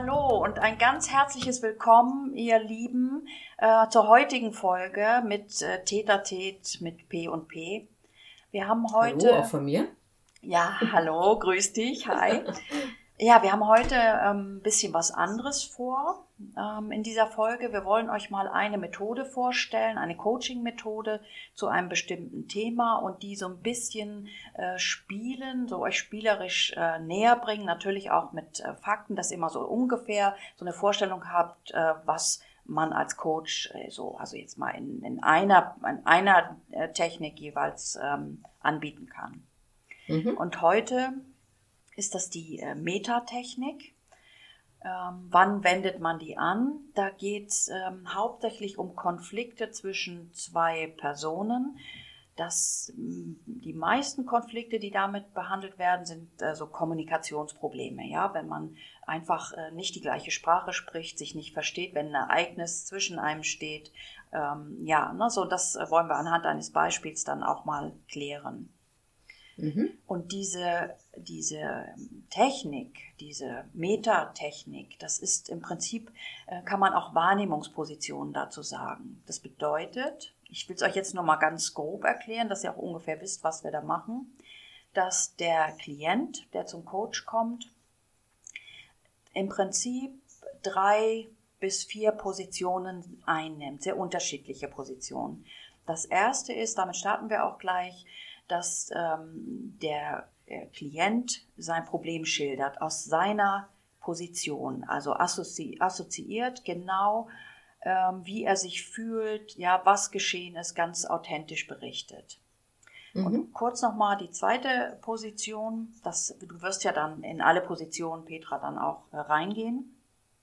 hallo und ein ganz herzliches Willkommen, ihr Lieben, äh, zur heutigen Folge mit äh, Täter-Tät mit P und P. Wir haben heute. Hallo, auch von mir. Ja, hallo, grüß dich, hi. Ja, wir haben heute ähm, ein bisschen was anderes vor ähm, in dieser Folge. Wir wollen euch mal eine Methode vorstellen, eine Coaching-Methode zu einem bestimmten Thema und die so ein bisschen äh, spielen, so euch spielerisch äh, näher bringen, natürlich auch mit äh, Fakten, dass ihr immer so ungefähr so eine Vorstellung habt, was man als Coach so, also jetzt mal in, in einer, in einer Technik jeweils ähm, anbieten kann. Mhm. Und heute ist das die äh, Metatechnik. Ähm, wann wendet man die an? Da geht es ähm, hauptsächlich um Konflikte zwischen zwei Personen. Das, mh, die meisten Konflikte, die damit behandelt werden, sind äh, so Kommunikationsprobleme. Ja, wenn man einfach äh, nicht die gleiche Sprache spricht, sich nicht versteht, wenn ein Ereignis zwischen einem steht. Ähm, ja, ne, so das wollen wir anhand eines Beispiels dann auch mal klären. Mhm. Und diese, diese Technik, diese Metatechnik, das ist im Prinzip, äh, kann man auch Wahrnehmungspositionen dazu sagen. Das bedeutet, ich will es euch jetzt nur mal ganz grob erklären, dass ihr auch ungefähr wisst, was wir da machen, dass der Klient, der zum Coach kommt, im Prinzip drei bis vier Positionen einnimmt, sehr unterschiedliche Positionen. Das erste ist, damit starten wir auch gleich, dass ähm, der äh, Klient sein Problem schildert aus seiner Position, also assozi assoziiert genau, ähm, wie er sich fühlt, ja, was geschehen ist, ganz authentisch berichtet. Mhm. Und kurz nochmal die zweite Position, das, du wirst ja dann in alle Positionen, Petra, dann auch äh, reingehen.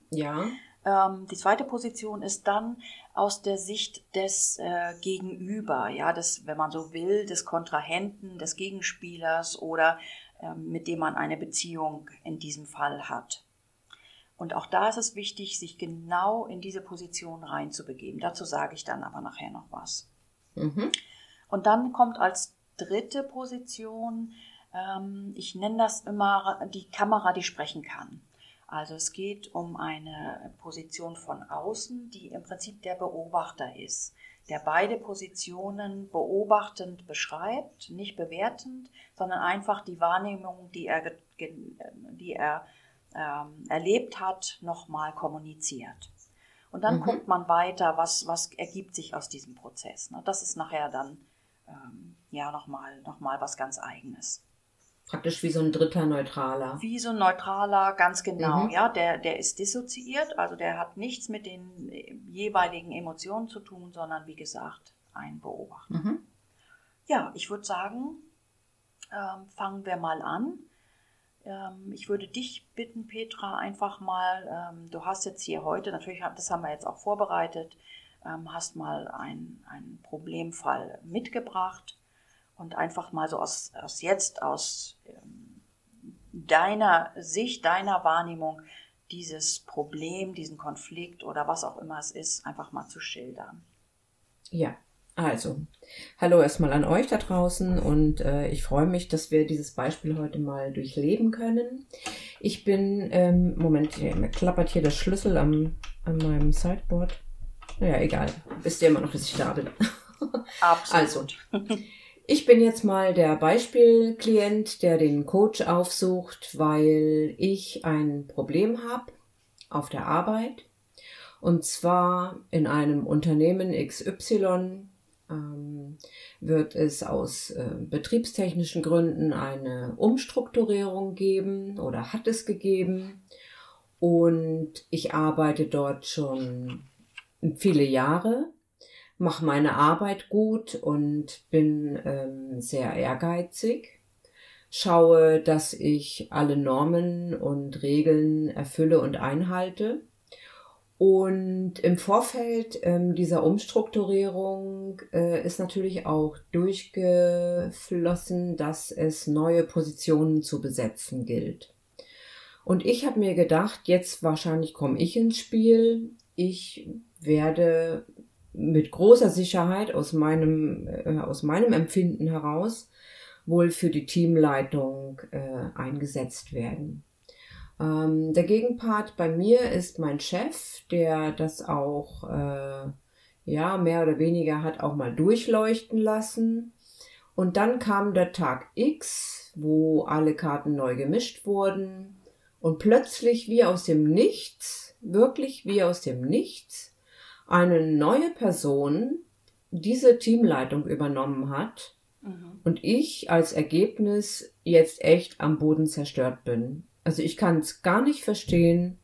Ja. Ähm, die zweite Position ist dann aus der Sicht des äh, Gegenüber, ja, des, wenn man so will, des Kontrahenten, des Gegenspielers oder ähm, mit dem man eine Beziehung in diesem Fall hat. Und auch da ist es wichtig, sich genau in diese Position reinzubegeben. Dazu sage ich dann aber nachher noch was. Mhm. Und dann kommt als dritte Position, ähm, ich nenne das immer die Kamera, die sprechen kann. Also es geht um eine Position von außen, die im Prinzip der Beobachter ist, der beide Positionen beobachtend beschreibt, nicht bewertend, sondern einfach die Wahrnehmung, die er, die er ähm, erlebt hat, nochmal kommuniziert. Und dann Mhm. guckt man weiter, was, was ergibt sich aus diesem Prozess. Ne? Das ist nachher dann ähm, ja nochmal noch mal was ganz Eigenes. Praktisch wie so ein dritter Neutraler. Wie so ein neutraler, ganz genau, Mhm. ja, der, der ist dissoziiert, also der hat nichts mit den äh, jeweiligen Emotionen zu tun, sondern wie gesagt, ein Beobachter. Mhm. Ja, ich würde sagen, ähm, fangen wir mal an. Ähm, ich würde dich bitten, Petra, einfach mal, ähm, du hast jetzt hier heute, natürlich, das haben wir jetzt auch vorbereitet, ähm, hast mal ein- einen Problemfall mitgebracht und einfach mal so aus, aus jetzt, aus ähm, deiner Sicht, deiner Wahrnehmung, dieses Problem, diesen Konflikt oder was auch immer es ist, einfach mal zu schildern. Ja, also, hallo erstmal an euch da draußen und äh, ich freue mich, dass wir dieses Beispiel heute mal durchleben können. Ich bin, ähm, Moment, hier, mir klappert hier der Schlüssel am, an meinem Sideboard. Naja, egal. Wisst ihr immer noch, dass ich da bin. Absolut. Also, ich bin jetzt mal der Beispielklient, der den Coach aufsucht, weil ich ein Problem habe auf der Arbeit. Und zwar in einem Unternehmen XY ähm, wird es aus äh, betriebstechnischen Gründen eine Umstrukturierung geben oder hat es gegeben. Und ich arbeite dort schon viele Jahre mache meine Arbeit gut und bin ähm, sehr ehrgeizig schaue, dass ich alle Normen und Regeln erfülle und einhalte. Und im Vorfeld ähm, dieser Umstrukturierung äh, ist natürlich auch durchgeflossen, dass es neue Positionen zu besetzen gilt. Und ich habe mir gedacht, jetzt wahrscheinlich komme ich ins Spiel. Ich werde mit großer Sicherheit aus meinem, äh, aus meinem Empfinden heraus wohl für die Teamleitung äh, eingesetzt werden. Ähm, der Gegenpart bei mir ist mein Chef, der das auch äh, ja mehr oder weniger hat auch mal durchleuchten lassen. Und dann kam der Tag X, wo alle Karten neu gemischt wurden und plötzlich wie aus dem Nichts, wirklich wie aus dem Nichts, eine neue Person diese Teamleitung übernommen hat mhm. und ich als Ergebnis jetzt echt am Boden zerstört bin. Also ich kann es gar nicht verstehen.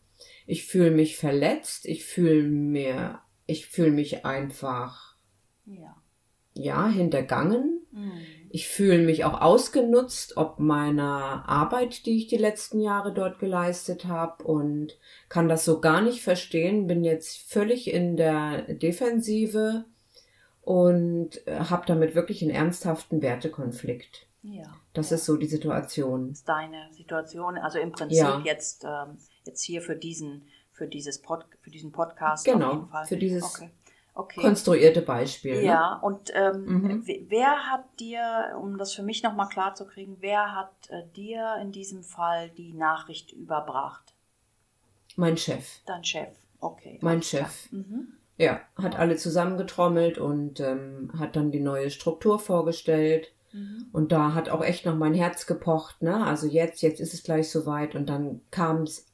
Ich fühle mich verletzt. Ich fühle mir, ich fühle mich einfach, ja, ja hintergangen. Mhm. Ich fühle mich auch ausgenutzt, ob meiner Arbeit, die ich die letzten Jahre dort geleistet habe und kann das so gar nicht verstehen. Bin jetzt völlig in der Defensive und äh, habe damit wirklich einen ernsthaften Wertekonflikt. Ja. Das ist so die Situation. Das ist deine Situation. Also im Prinzip ja. jetzt, ähm, jetzt hier für diesen, für dieses Pod, für diesen Podcast. Genau. Für dieses okay. Okay. konstruierte Beispiel. Ne? Ja. Ne? Und ähm, mhm. wer hat dir, um das für mich nochmal klar zu kriegen, wer hat äh, dir in diesem Fall die Nachricht überbracht? Mein Chef. Dein Chef. Okay. Mein Chef. Mhm. Ja, hat alle zusammengetrommelt und ähm, hat dann die neue Struktur vorgestellt Mhm. Und da hat auch echt noch mein Herz gepocht, ne? Also jetzt, jetzt ist es gleich soweit und dann kam es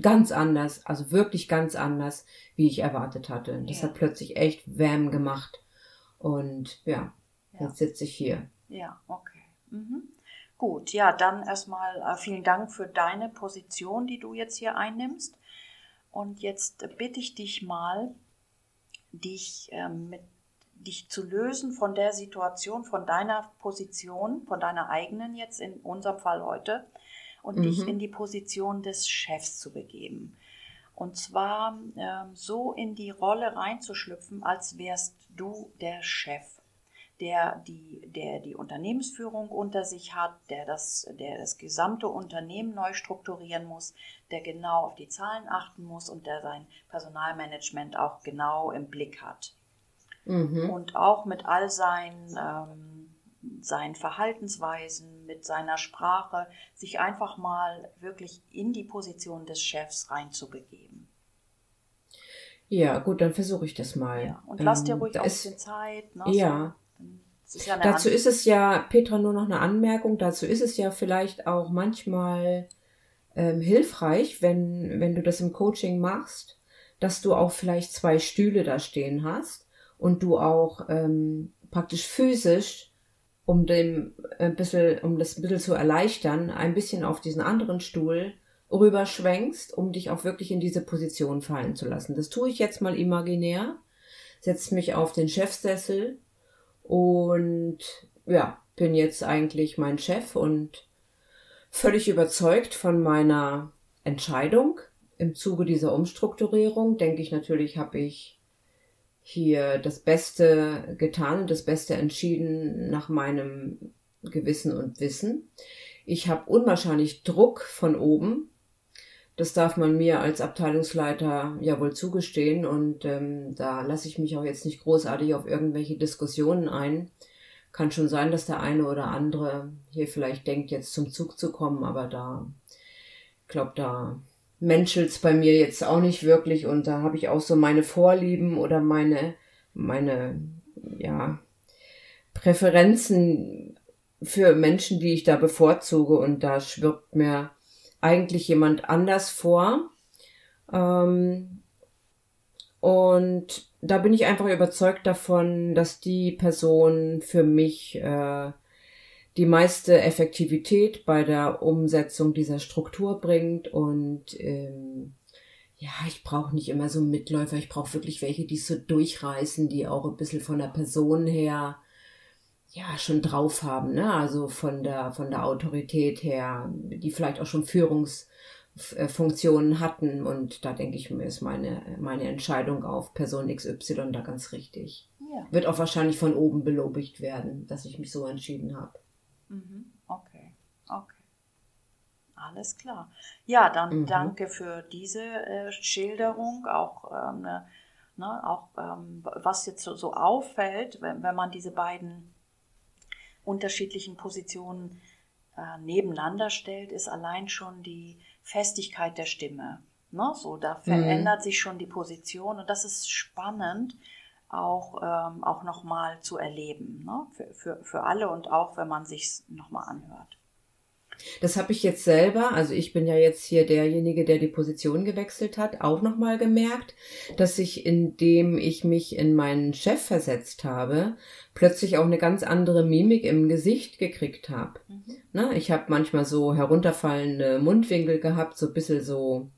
ganz anders, also wirklich ganz anders, wie ich erwartet hatte. Das ja. hat plötzlich echt Wham gemacht. Und ja, ja. jetzt sitze ich hier. Ja, okay. Mhm. Gut, ja, dann erstmal äh, vielen Dank für deine Position, die du jetzt hier einnimmst. Und jetzt bitte ich dich mal, dich äh, mit dich zu lösen von der Situation, von deiner Position, von deiner eigenen jetzt in unserem Fall heute und mhm. dich in die Position des Chefs zu begeben. Und zwar äh, so in die Rolle reinzuschlüpfen, als wärst du der Chef, der die, der die Unternehmensführung unter sich hat, der das, der das gesamte Unternehmen neu strukturieren muss, der genau auf die Zahlen achten muss und der sein Personalmanagement auch genau im Blick hat mhm. und auch mit all seinen, ähm, seinen Verhaltensweisen, mit seiner Sprache, sich einfach mal wirklich in die Position des Chefs reinzubegeben. Ja, gut, dann versuche ich das mal. Ja, und lass dir ähm, ruhig auch ein bisschen Zeit. Ne, ja. So. Ist ja dazu ist es ja, Petra, nur noch eine Anmerkung, dazu ist es ja vielleicht auch manchmal ähm, hilfreich, wenn, wenn du das im Coaching machst, dass du auch vielleicht zwei Stühle da stehen hast und du auch ähm, praktisch physisch, um dem ein bisschen, um das ein bisschen zu erleichtern, ein bisschen auf diesen anderen Stuhl rüberschwenkst, um dich auch wirklich in diese Position fallen zu lassen. Das tue ich jetzt mal imaginär, setze mich auf den Chefsessel und ja, bin jetzt eigentlich mein Chef und völlig überzeugt von meiner Entscheidung. Im Zuge dieser Umstrukturierung denke ich natürlich, habe ich hier das Beste getan und das Beste entschieden nach meinem Gewissen und Wissen. Ich habe unwahrscheinlich Druck von oben. Das darf man mir als Abteilungsleiter ja wohl zugestehen und ähm, da lasse ich mich auch jetzt nicht großartig auf irgendwelche Diskussionen ein. Kann schon sein, dass der eine oder andere hier vielleicht denkt, jetzt zum Zug zu kommen, aber da, ich glaube, da menschelt's bei mir jetzt auch nicht wirklich und da habe ich auch so meine Vorlieben oder meine, meine, ja, Präferenzen für Menschen, die ich da bevorzuge und da schwirbt mir eigentlich jemand anders vor. Ähm, und da bin ich einfach überzeugt davon, dass die Person für mich äh, die meiste Effektivität bei der Umsetzung dieser Struktur bringt und ähm, ja, ich brauche nicht immer so Mitläufer, ich brauche wirklich welche, die so durchreißen, die auch ein bisschen von der Person her ja schon drauf haben, ne? Also von der von der Autorität her, die vielleicht auch schon Führungsfunktionen hatten und da denke ich mir ist meine meine Entscheidung auf Person XY da ganz richtig. Ja. Wird auch wahrscheinlich von oben belobigt werden, dass ich mich so entschieden habe. Mhm. Okay, okay. Alles klar. Ja, dann Mhm. danke für diese äh, Schilderung, auch, ähm, ne, ne, auch ähm, was jetzt so, so auffällt, wenn, wenn man diese beiden unterschiedlichen Positionen äh, nebeneinander stellt, ist allein schon die Festigkeit der Stimme. Ne? So, da verändert sich schon die Position und das ist spannend auch, ähm, auch nochmal zu erleben, ne? für, für, für alle und auch, wenn man sich nochmal anhört. Das habe ich jetzt selber, also ich bin ja jetzt hier derjenige, der die Position gewechselt hat, auch nochmal gemerkt, dass ich, indem ich mich in meinen Chef versetzt habe, plötzlich auch eine ganz andere Mimik im Gesicht gekriegt habe. Ne? Ich habe manchmal so herunterfallende Mundwinkel gehabt, so ein bisschen so,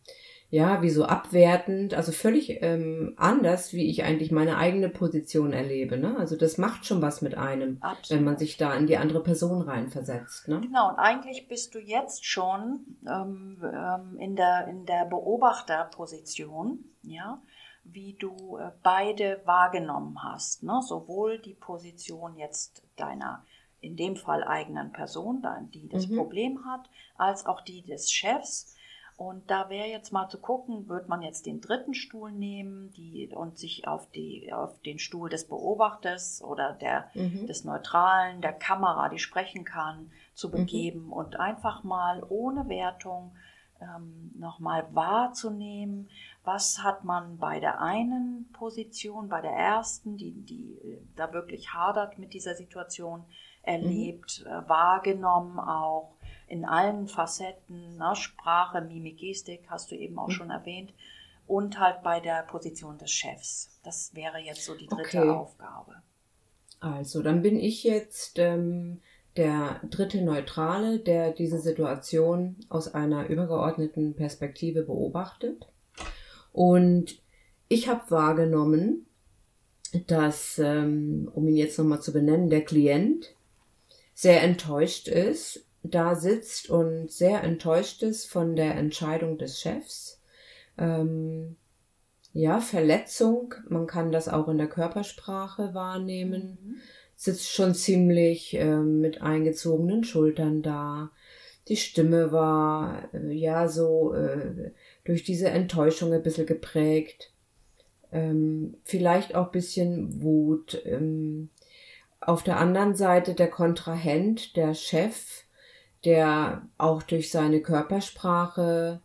ja, wie so abwertend, also völlig ähm, anders, wie ich eigentlich meine eigene Position erlebe. Ne? Also das macht schon was mit einem, Absolut. wenn man sich da in die andere Person reinversetzt. Ne? Genau, und eigentlich bist du jetzt schon ähm, ähm, in der, in der Beobachterposition, ja, wie du äh, beide wahrgenommen hast. Ne? Sowohl die Position jetzt deiner, in dem Fall eigenen Person, die das Mhm. Problem hat, als auch die des Chefs. Und da wäre jetzt mal zu gucken, wird man jetzt den dritten Stuhl nehmen die, und sich auf, die, auf den Stuhl des Beobachters oder der, Mhm. des Neutralen, der Kamera, die sprechen kann, zu begeben und einfach mal ohne Wertung ähm, nochmal wahrzunehmen, was hat man bei der einen Position, bei der ersten, die, die äh, da wirklich hadert mit dieser Situation, erlebt, äh, wahrgenommen auch in allen Facetten, ne, Sprache, Mimik, Gestik, hast du eben auch schon erwähnt, und halt bei der Position des Chefs. Das wäre jetzt so die dritte Okay. Aufgabe. Also, dann bin ich jetzt ähm, der dritte Neutrale, der diese Situation aus einer übergeordneten Perspektive beobachtet. Und ich habe wahrgenommen, dass, ähm, um ihn jetzt nochmal zu benennen, der Klient sehr enttäuscht ist, da sitzt und sehr enttäuscht ist von der Entscheidung des Chefs. Ähm, ja, Verletzung, man kann das auch in der Körpersprache wahrnehmen, sitzt schon ziemlich ähm, mit eingezogenen Schultern da. Die Stimme war äh, ja so äh, durch diese Enttäuschung ein bisschen geprägt. Ähm, vielleicht auch ein bisschen Wut. Ähm, auf der anderen Seite der Kontrahent, der Chef, der auch durch seine Körpersprache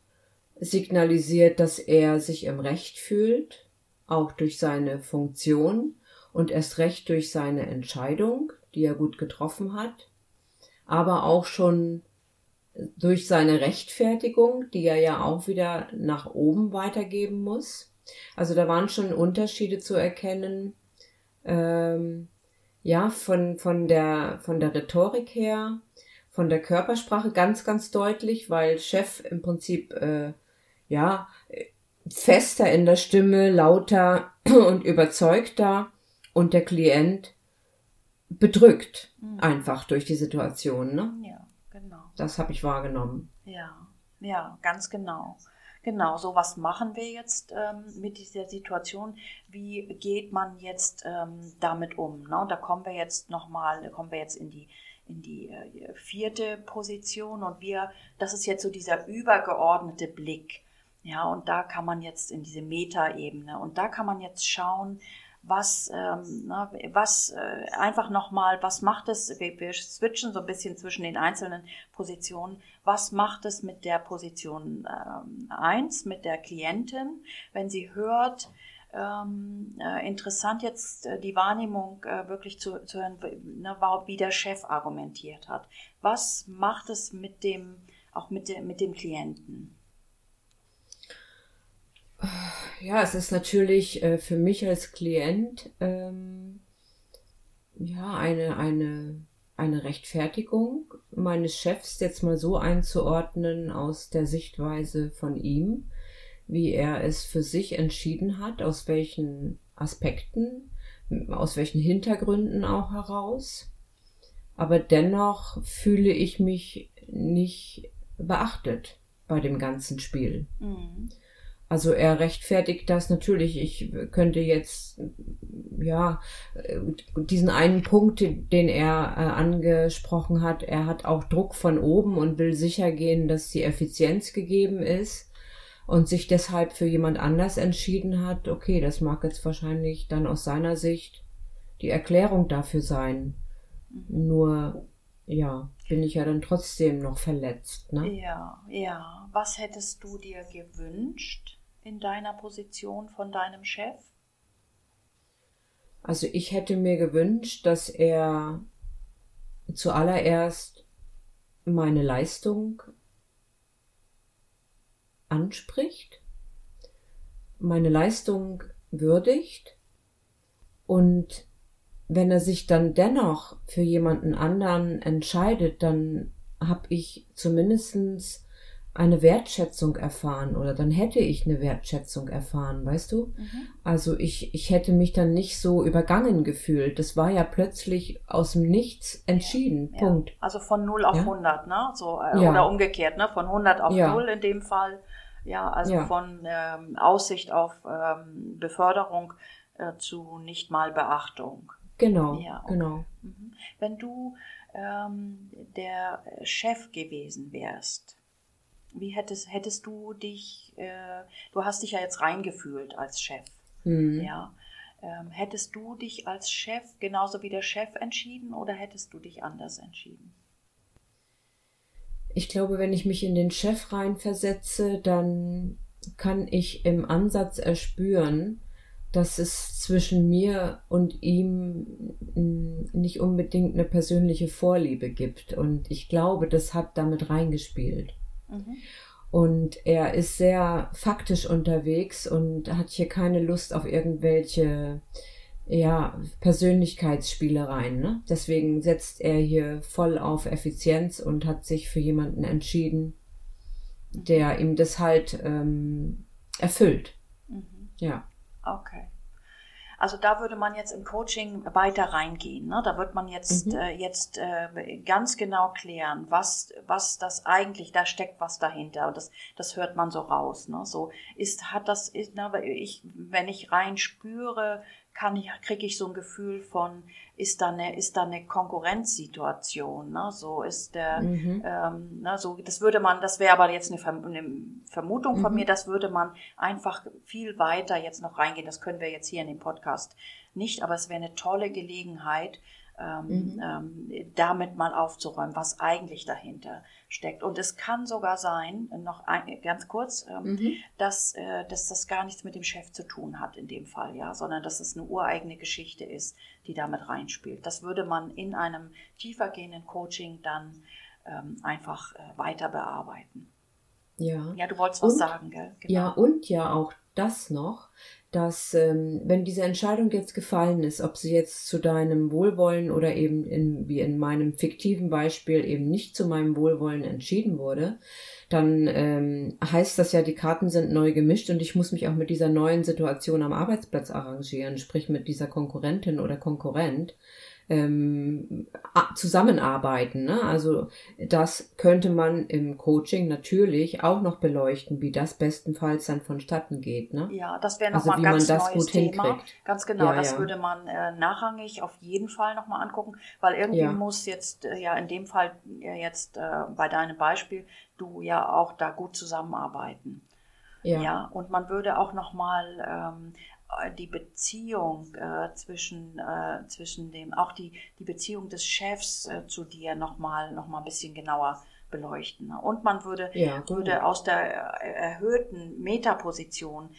signalisiert, dass er sich im Recht fühlt, auch durch seine Funktion und erst recht durch seine Entscheidung, die er gut getroffen hat, aber auch schon durch seine Rechtfertigung, die er ja auch wieder nach oben weitergeben muss. Also da waren schon Unterschiede zu erkennen, ähm, ja, von, von, der, von der Rhetorik her, von der Körpersprache ganz, ganz deutlich, weil Chef im Prinzip, äh, ja, fester in der Stimme, lauter und überzeugter und der Klient bedrückt einfach durch die Situation. Ne? Ja, genau. Das habe ich wahrgenommen. Ja, ja, ganz genau. Genau, so was machen wir jetzt ähm, mit dieser Situation. Wie geht man jetzt ähm, damit um? Ne? Da kommen wir jetzt nochmal, da kommen wir jetzt in die in die äh, vierte Position und wir, das ist jetzt so dieser übergeordnete Blick. Ja, und da kann man jetzt in diese Metaebene und da kann man jetzt schauen, was, ähm, na, was äh, einfach nochmal, was macht es, wir, wir switchen so ein bisschen zwischen den einzelnen Positionen, was macht es mit der Position ähm, 1, mit der Klientin, wenn sie hört, ähm, äh, interessant jetzt äh, die Wahrnehmung äh, wirklich zu, zu hören, ne, wie der Chef argumentiert hat. Was macht es mit dem, auch mit, de, mit dem Klienten? Ja, es ist natürlich äh, für mich als Klient ähm, ja eine, eine, eine Rechtfertigung meines Chefs jetzt mal so einzuordnen aus der Sichtweise von ihm, wie er es für sich entschieden hat, aus welchen Aspekten, aus welchen Hintergründen auch heraus. aber dennoch fühle ich mich nicht beachtet bei dem ganzen Spiel. Mhm. Also er rechtfertigt das natürlich. Ich könnte jetzt, ja, diesen einen Punkt, den er äh, angesprochen hat, er hat auch Druck von oben und will sicher gehen, dass die Effizienz gegeben ist und sich deshalb für jemand anders entschieden hat. Okay, das mag jetzt wahrscheinlich dann aus seiner Sicht die Erklärung dafür sein. Nur, ja, bin ich ja dann trotzdem noch verletzt, ne? Ja, ja. Was hättest du dir gewünscht in deiner Position von deinem Chef? Also ich hätte mir gewünscht, dass er zuallererst meine Leistung anspricht, meine Leistung würdigt und wenn er sich dann dennoch für jemanden anderen entscheidet, dann habe ich zumindestens eine Wertschätzung erfahren oder dann hätte ich eine Wertschätzung erfahren, weißt du? Mhm. Also ich, ich hätte mich dann nicht so übergangen gefühlt. Das war ja plötzlich aus dem Nichts entschieden. Ja. Punkt. Also von 0 auf Ja. 100, ne? So, äh, Ja. Oder umgekehrt, ne? Von 100 auf Ja. 0 in dem Fall. Ja, also von ähm, Aussicht auf ähm, Beförderung äh, zu nicht mal Beachtung. Genau, Ja, okay. genau. Mhm. Wenn du ähm, der Chef gewesen wärst, wie hättest, hättest du dich, äh, du hast dich ja jetzt reingefühlt als Chef, Hm. ja. Ähm, hättest du dich als Chef genauso wie der Chef entschieden oder hättest du dich anders entschieden? Ich glaube, wenn ich mich in den Chef reinversetze, dann kann ich im Ansatz erspüren, dass es zwischen mir und ihm mm, nicht unbedingt eine persönliche Vorliebe gibt. Und ich glaube, das hat damit reingespielt. Mhm. Und er ist sehr faktisch unterwegs und hat hier keine Lust auf irgendwelche ja, Persönlichkeitsspielereien. Ne? Deswegen setzt er hier voll auf Effizienz und hat sich für jemanden entschieden, der ihm das halt ähm, erfüllt. Mhm. Ja. Okay. Also da würde man jetzt im Coaching weiter reingehen. Ne? Da wird man jetzt, Mhm. äh, jetzt äh, ganz genau klären, was, was das eigentlich, da steckt was dahinter. Und das, das hört man so raus. Ne? So ist, hat das, ist, weil ich, wenn ich rein spüre, kann ich, kriege ich so ein Gefühl von, ist da eine, ist da eine Konkurrenzsituation. Ne? So ist der, Mhm. ähm, ne, so, das würde man, das wäre aber jetzt eine, Verm eine Vermutung von Mhm. mir, das würde man einfach viel weiter jetzt noch reingehen. Das können wir jetzt hier in dem Podcast nicht, aber es wäre eine tolle Gelegenheit, ähm, Mhm. ähm, damit mal aufzuräumen, was eigentlich dahinter steckt. Und es kann sogar sein, noch ein, ganz kurz, ähm, Mhm. dass, äh, dass das gar nichts mit dem Chef zu tun hat in dem Fall, ja, sondern dass es eine ureigene Geschichte ist, die damit reinspielt. Das würde man in einem tiefergehenden Coaching dann ähm, einfach äh, weiter bearbeiten. Ja. Ja, du wolltest was Und- sagen, gell? Genau. Ja, und ja auch das noch, dass ähm, wenn diese Entscheidung jetzt gefallen ist, ob sie jetzt zu deinem Wohlwollen oder eben in, wie in meinem fiktiven Beispiel eben nicht zu meinem Wohlwollen entschieden wurde, dann ähm, heißt das ja, die Karten sind neu gemischt und ich muss mich auch mit dieser neuen Situation am Arbeitsplatz arrangieren, sprich mit dieser Konkurrentin oder Konkurrent ähm, zusammenarbeiten. Ne? Also das könnte man im Coaching natürlich auch noch beleuchten, wie das bestenfalls dann vonstatten geht. Ne? Ja, das wäre Also nochmal wie ein man ganz das neues gut Thema. hinkriegt. Ganz genau, Ja, das ja. würde man äh, nachrangig auf jeden Fall nochmal angucken, weil irgendwie Ja. muss jetzt, äh, ja in dem Fall äh, jetzt äh, bei deinem Beispiel, du ja auch da gut zusammenarbeiten. Ja. Ja, und man würde auch nochmal ähm, äh, die Beziehung äh, zwischen, äh, zwischen dem, auch die, die Beziehung des Chefs äh, zu dir nochmal noch mal ein bisschen genauer beleuchten. ne? Und man würde, Ja, würde aus der äh, erhöhten Metaposition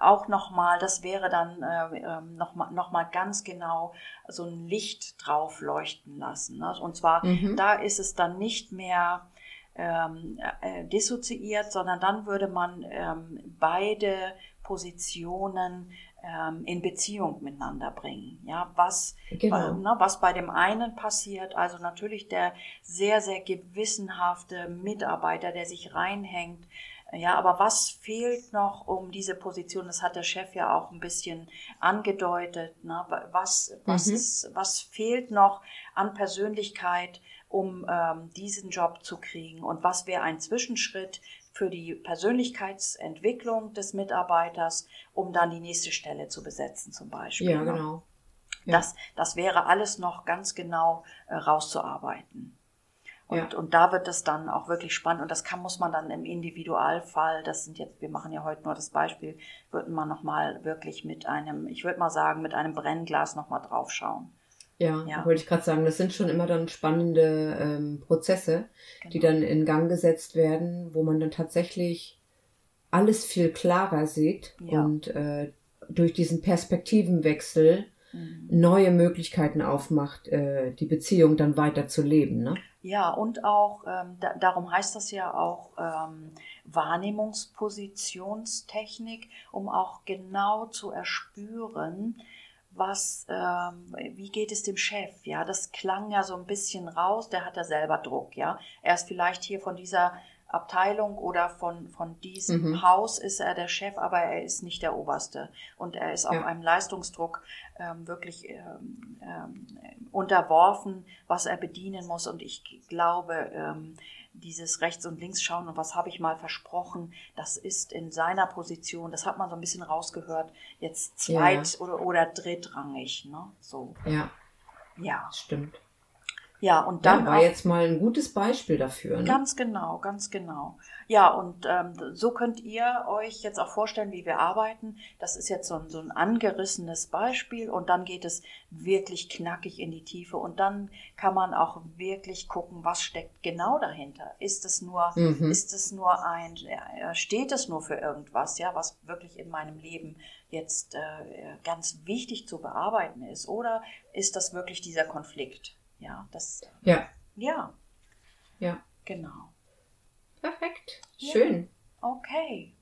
auch nochmal, das wäre dann äh, ähm, nochmal noch mal ganz genau so ein Licht drauf leuchten lassen. Ne? Und zwar, Mhm. da ist es dann nicht mehr ähm, äh, dissoziiert, sondern dann würde man ähm, beide Positionen ähm, in Beziehung miteinander bringen. Ja, was, Genau. ne, was bei dem einen passiert, also natürlich der sehr, sehr gewissenhafte Mitarbeiter, der sich reinhängt, Ja, aber was fehlt noch um diese Position? Das hat der Chef ja auch ein bisschen angedeutet. Ne? Was, was, Mhm. ist, was fehlt noch an Persönlichkeit, um ähm, diesen Job zu kriegen? Und was wäre ein Zwischenschritt für die Persönlichkeitsentwicklung des Mitarbeiters, um dann die nächste Stelle zu besetzen, zum Beispiel? Ja, ne? genau. Ja. Das, das wäre alles noch ganz genau äh, rauszuarbeiten. Und, Ja. und da wird es dann auch wirklich spannend. Und das kann, muss man dann im Individualfall, das sind jetzt, wir machen ja heute nur das Beispiel, wird man nochmal wirklich mit einem, ich würde mal sagen, mit einem Brennglas nochmal draufschauen. Ja, Ja. wollte ich gerade sagen, das sind schon immer dann spannende ähm, Prozesse, die Genau. dann in Gang gesetzt werden, wo man dann tatsächlich alles viel klarer sieht Ja. und äh, durch diesen Perspektivenwechsel Mhm. neue Möglichkeiten aufmacht, äh, die Beziehung dann weiter zu leben. Ne? Ja, und auch, ähm, da, darum heißt das ja auch ähm, Wahrnehmungspositionstechnik, um auch genau zu erspüren, was, ähm, wie geht es dem Chef? Ja, das klang ja so ein bisschen raus, der hat ja selber Druck, ja. Er ist vielleicht hier von dieser Abteilung oder von, von diesem Mhm. Haus ist er der Chef, aber er ist nicht der Oberste. Und er ist auch Ja. einem Leistungsdruck ähm, wirklich ähm, ähm, unterworfen, was er bedienen muss. Und ich glaube, ähm, dieses Rechts- und Linksschauen und was habe ich mal versprochen, das ist in seiner Position, das hat man so ein bisschen rausgehört, jetzt zweit- oder, oder drittrangig. Ne? So, Ja, ja. stimmt. Ja, und Dann dann war auch- jetzt mal ein gutes Beispiel dafür. Ne? Ganz genau, ganz genau. Ja, und ähm, so könnt ihr euch jetzt auch vorstellen, wie wir arbeiten. Das ist jetzt so ein, so ein angerissenes Beispiel und dann geht es wirklich knackig in die Tiefe und dann kann man auch wirklich gucken, was steckt genau dahinter. Ist es nur, Mhm. ist es nur ein, steht es nur für irgendwas, ja, was wirklich in meinem Leben jetzt äh, ganz wichtig zu bearbeiten ist? Oder ist das wirklich dieser Konflikt? Ja, das, Ja, ja, ja. genau. Perfekt. Ja. Schön. Okay.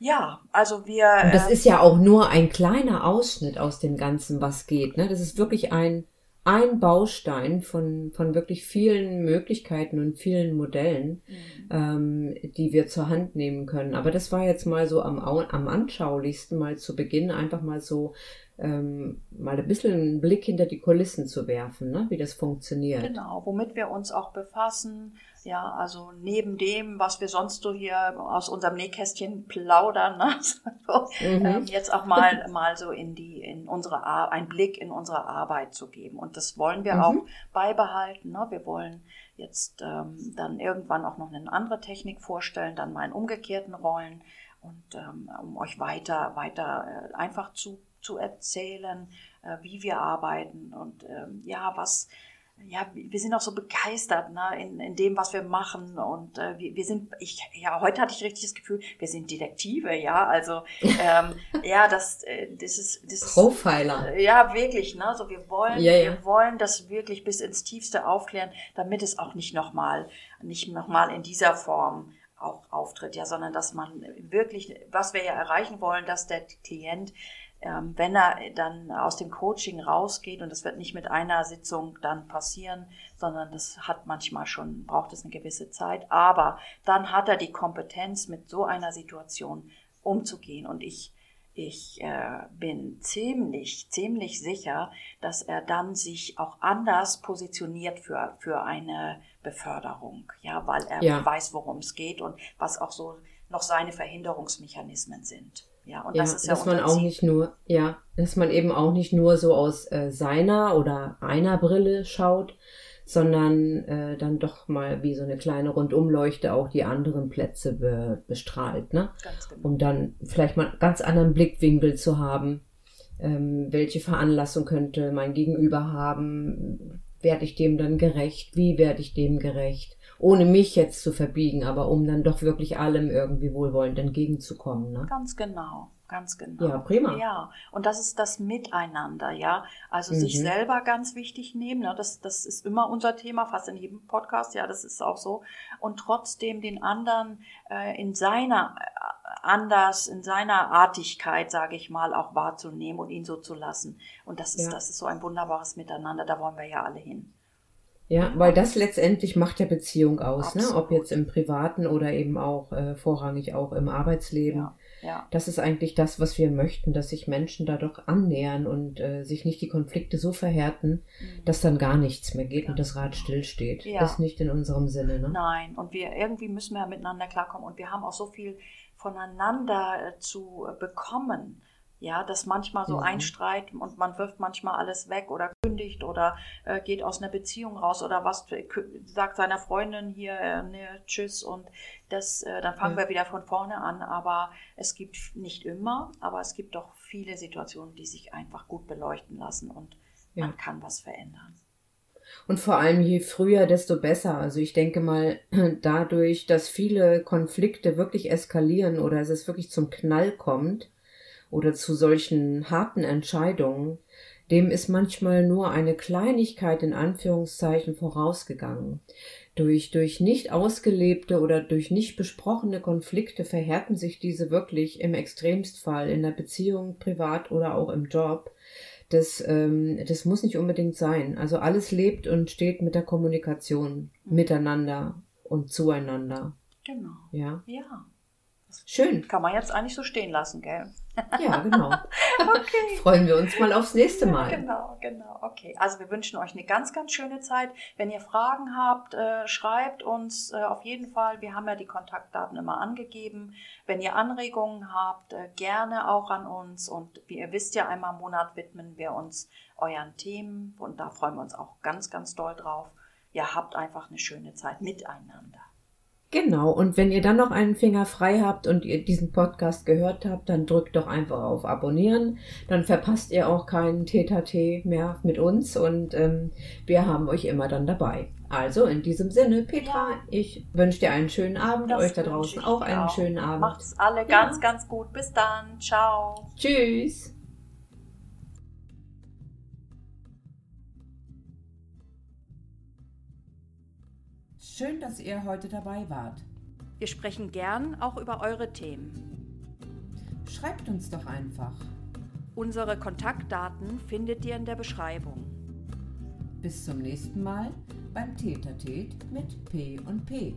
Ja, also wir. Und das äh, ist ja auch nur ein kleiner Ausschnitt aus dem Ganzen, was geht. Ne? Das ist wirklich ein, ein Baustein von, von wirklich vielen Möglichkeiten und vielen Modellen, Mhm. ähm, die wir zur Hand nehmen können. Aber das war jetzt mal so am, am anschaulichsten, mal zu Beginn einfach mal so ähm, mal ein bisschen einen Blick hinter die Kulissen zu werfen, ne? wie das funktioniert. Genau, womit wir uns auch befassen. Ja, also neben dem, was wir sonst so hier aus unserem Nähkästchen plaudern, ne? so, Mhm. ähm, jetzt auch mal, mal so in die, in unsere, Ar einen Blick in unsere Arbeit zu geben. Und das wollen wir Mhm. auch beibehalten. Ne? Wir wollen jetzt ähm, dann irgendwann auch noch eine andere Technik vorstellen, dann mal in umgekehrten Rollen und ähm, um euch weiter, weiter äh, einfach zu, zu erzählen, äh, wie wir arbeiten und ähm, ja, was, ja, wir sind auch so begeistert ne, in, in dem, was wir machen und äh, wir, wir sind, ich, ja, heute hatte ich richtig das Gefühl, wir sind Detektive, ja, also ähm, ja, das, äh, das ist, das ist Profiler. ja, wirklich, ne? So, wir wollen, Ja, ja. wir wollen das wirklich bis ins Tiefste aufklären, damit es auch nicht nochmal, nicht nochmal in dieser Form auch auftritt, ja, sondern dass man wirklich, was wir ja erreichen wollen, dass der Klient, ähm, wenn er dann aus dem Coaching rausgeht, und das wird nicht mit einer Sitzung dann passieren, sondern das hat manchmal schon, braucht es eine gewisse Zeit, aber dann hat er die Kompetenz, mit so einer Situation umzugehen. Und ich, ich äh, bin ziemlich, ziemlich sicher, dass er dann sich auch anders positioniert für, für eine Beförderung, ja, weil er Ja. weiß, worum es geht und was auch so noch seine Verhinderungsmechanismen sind. Ja, und Ja, das ist ja dass man auch nicht nur, ja, dass man eben auch nicht nur so aus äh, seiner oder einer Brille schaut, sondern äh, dann doch mal wie so eine kleine Rundumleuchte auch die anderen Plätze be bestrahlt, ne? Genau. Um dann vielleicht mal einen ganz anderen Blickwinkel zu haben. Ähm, welche Veranlassung könnte mein Gegenüber haben? Werde ich dem dann gerecht? Wie werde ich dem gerecht? Ohne mich jetzt zu verbiegen, aber um dann doch wirklich allem irgendwie wohlwollend entgegenzukommen, ne? Ganz genau, ganz genau. Ja, prima. Ja, und das ist das Miteinander, ja. Also sich Mhm. selber ganz wichtig nehmen, ne? das, das ist immer unser Thema, fast in jedem Podcast, ja, das ist auch so. Und trotzdem den anderen äh, in seiner äh, anders, in seiner Artigkeit, sage ich mal, auch wahrzunehmen und ihn so zu lassen. Und das ist, Ja. das ist so ein wunderbares Miteinander, da wollen wir ja alle hin. Ja, weil das letztendlich macht ja Beziehung aus, ne? Ob jetzt im privaten oder eben auch äh, vorrangig auch im Arbeitsleben. Ja, ja. Das ist eigentlich das, was wir möchten, dass sich Menschen da doch annähern und äh, sich nicht die Konflikte so verhärten, Mhm. dass dann gar nichts mehr geht und das Rad stillsteht. Ja. Das ist nicht in unserem Sinne. Ne? Nein, und wir irgendwie müssen wir ja miteinander klarkommen und wir haben auch so viel voneinander äh, zu äh, bekommen. Ja, dass manchmal so Mhm. ein Streit und man wirft manchmal alles weg oder kündigt oder äh, geht aus einer Beziehung raus oder was sagt seiner Freundin hier äh, ne, tschüss und das äh, dann fangen Ja. wir wieder von vorne an, aber es gibt nicht immer, aber es gibt doch viele Situationen, die sich einfach gut beleuchten lassen und Ja. man kann was verändern. Und vor allem je früher, desto besser. Also ich denke mal, dadurch, dass viele Konflikte wirklich eskalieren oder es wirklich zum Knall kommt oder zu solchen harten Entscheidungen, dem ist manchmal nur eine Kleinigkeit in Anführungszeichen vorausgegangen. Durch, durch nicht ausgelebte oder durch nicht besprochene Konflikte verhärten sich diese wirklich im Extremstfall in der Beziehung, privat oder auch im Job. Das, ähm, das muss nicht unbedingt sein. Also alles lebt und steht mit der Kommunikation miteinander und zueinander. Genau. Ja, Ja. Schön. Kann man jetzt eigentlich so stehen lassen, gell? Ja, genau. Okay. Freuen wir uns mal aufs nächste Mal. genau, genau. Okay, also wir wünschen euch eine ganz, ganz schöne Zeit. Wenn ihr Fragen habt, äh, schreibt uns äh, auf jeden Fall. Wir haben ja die Kontaktdaten immer angegeben. Wenn ihr Anregungen habt, äh, gerne auch an uns. Und wie ihr wisst ja, einmal im Monat widmen wir uns euren Themen. Und da freuen wir uns auch ganz, ganz doll drauf. Ihr habt einfach eine schöne Zeit miteinander. Genau, und wenn ihr dann noch einen Finger frei habt und ihr diesen Podcast gehört habt, dann drückt doch einfach auf Abonnieren. Dann verpasst ihr auch keinen Teta-Tee mehr mit uns und ähm, wir haben euch immer dann dabei. Also in diesem Sinne, Petra, Ja. ich wünsche dir einen schönen Abend, Das euch da draußen auch einen schönen Abend. Macht's alle ganz, ganz gut. Bis dann. Ciao. Tschüss. Schön, dass ihr heute dabei wart. Wir sprechen gern auch über eure Themen. Schreibt uns doch einfach. Unsere Kontaktdaten findet ihr in der Beschreibung. Bis zum nächsten Mal beim Tätertät mit P und P.